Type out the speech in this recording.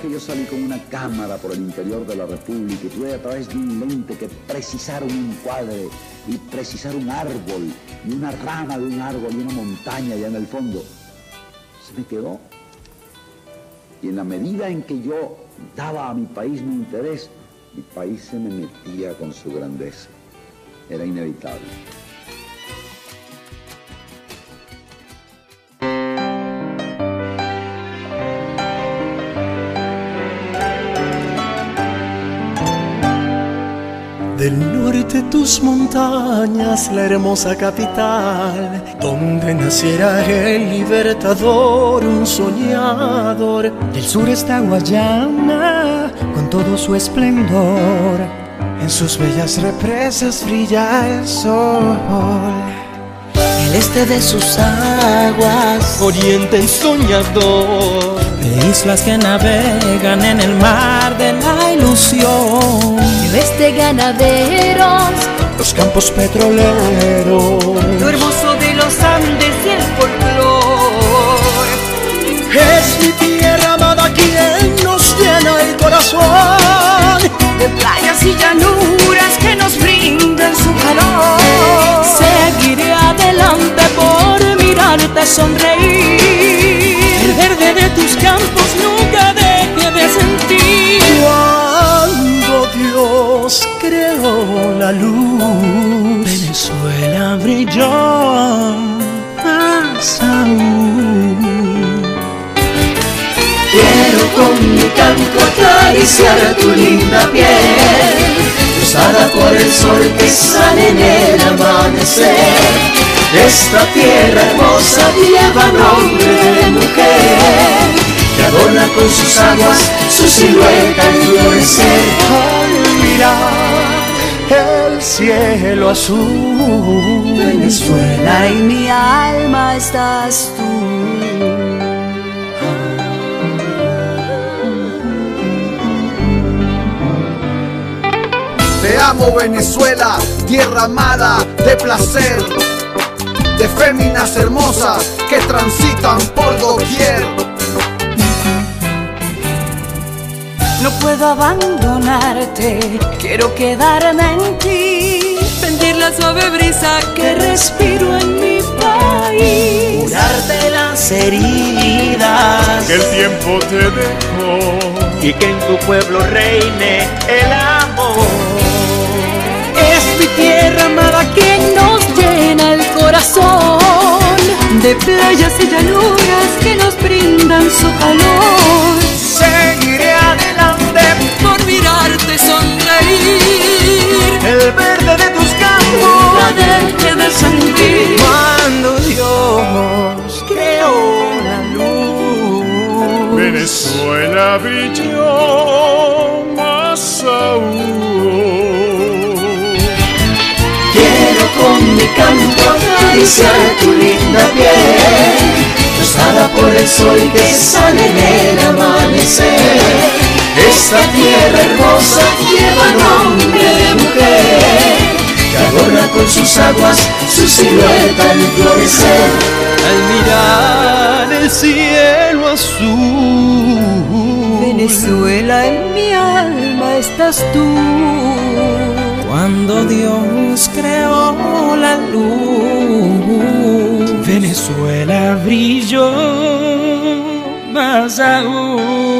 que yo salí con una cámara por el interior de la República y tuve a través de un lente que precisar un encuadre y precisar un árbol y una rama de un árbol y una montaña allá en el fondo, se me quedó. Y en la medida en que yo daba a mi país mi interés, mi país se me metía con su grandeza. Era inevitable. Del norte tus montañas, la hermosa capital, donde naciera el libertador, un soñador. Del sur está Guayana, con todo su esplendor. En sus bellas represas brilla el sol. El este de sus aguas, oriente ensoñador. De islas que navegan en el mar de la ilusión. El este ganaderos, los campos petroleros. Lo hermoso de los Andes y el folclor. Es mi tierra amada quien nos llena el corazón. De playas y llanuras la luz, Venezuela brilló más aún. Quiero con mi canto acariciar tu linda piel, cruzada por el sol que sale en el amanecer. Esta tierra hermosa lleva nombre de mujer, que adorna con sus aguas su silueta en florecer. Al mirar el cielo azul, Venezuela y mi alma estás tú. Te amo Venezuela, tierra amada de placer, de féminas hermosas que transitan por doquier. No puedo abandonarte, quiero quedarme en ti. Sentir la suave brisa que respiro en mi país. Curarte las heridas que el tiempo te dejó y que en tu pueblo reine el amor. Es mi tierra amada quien nos llena el corazón de playas y llanuras que nos brindan su calor. Venezuela brilló más aún. Quiero con mi canto acariciar tu linda piel, rosada por el sol que sale en el amanecer. Esta tierra hermosa lleva nombre de mujer, que adorna con sus aguas su silueta al florecer. Al mirar el cielo azul, Venezuela en mi alma estás tú. Cuando Dios creó la luz, Venezuela brilló más Te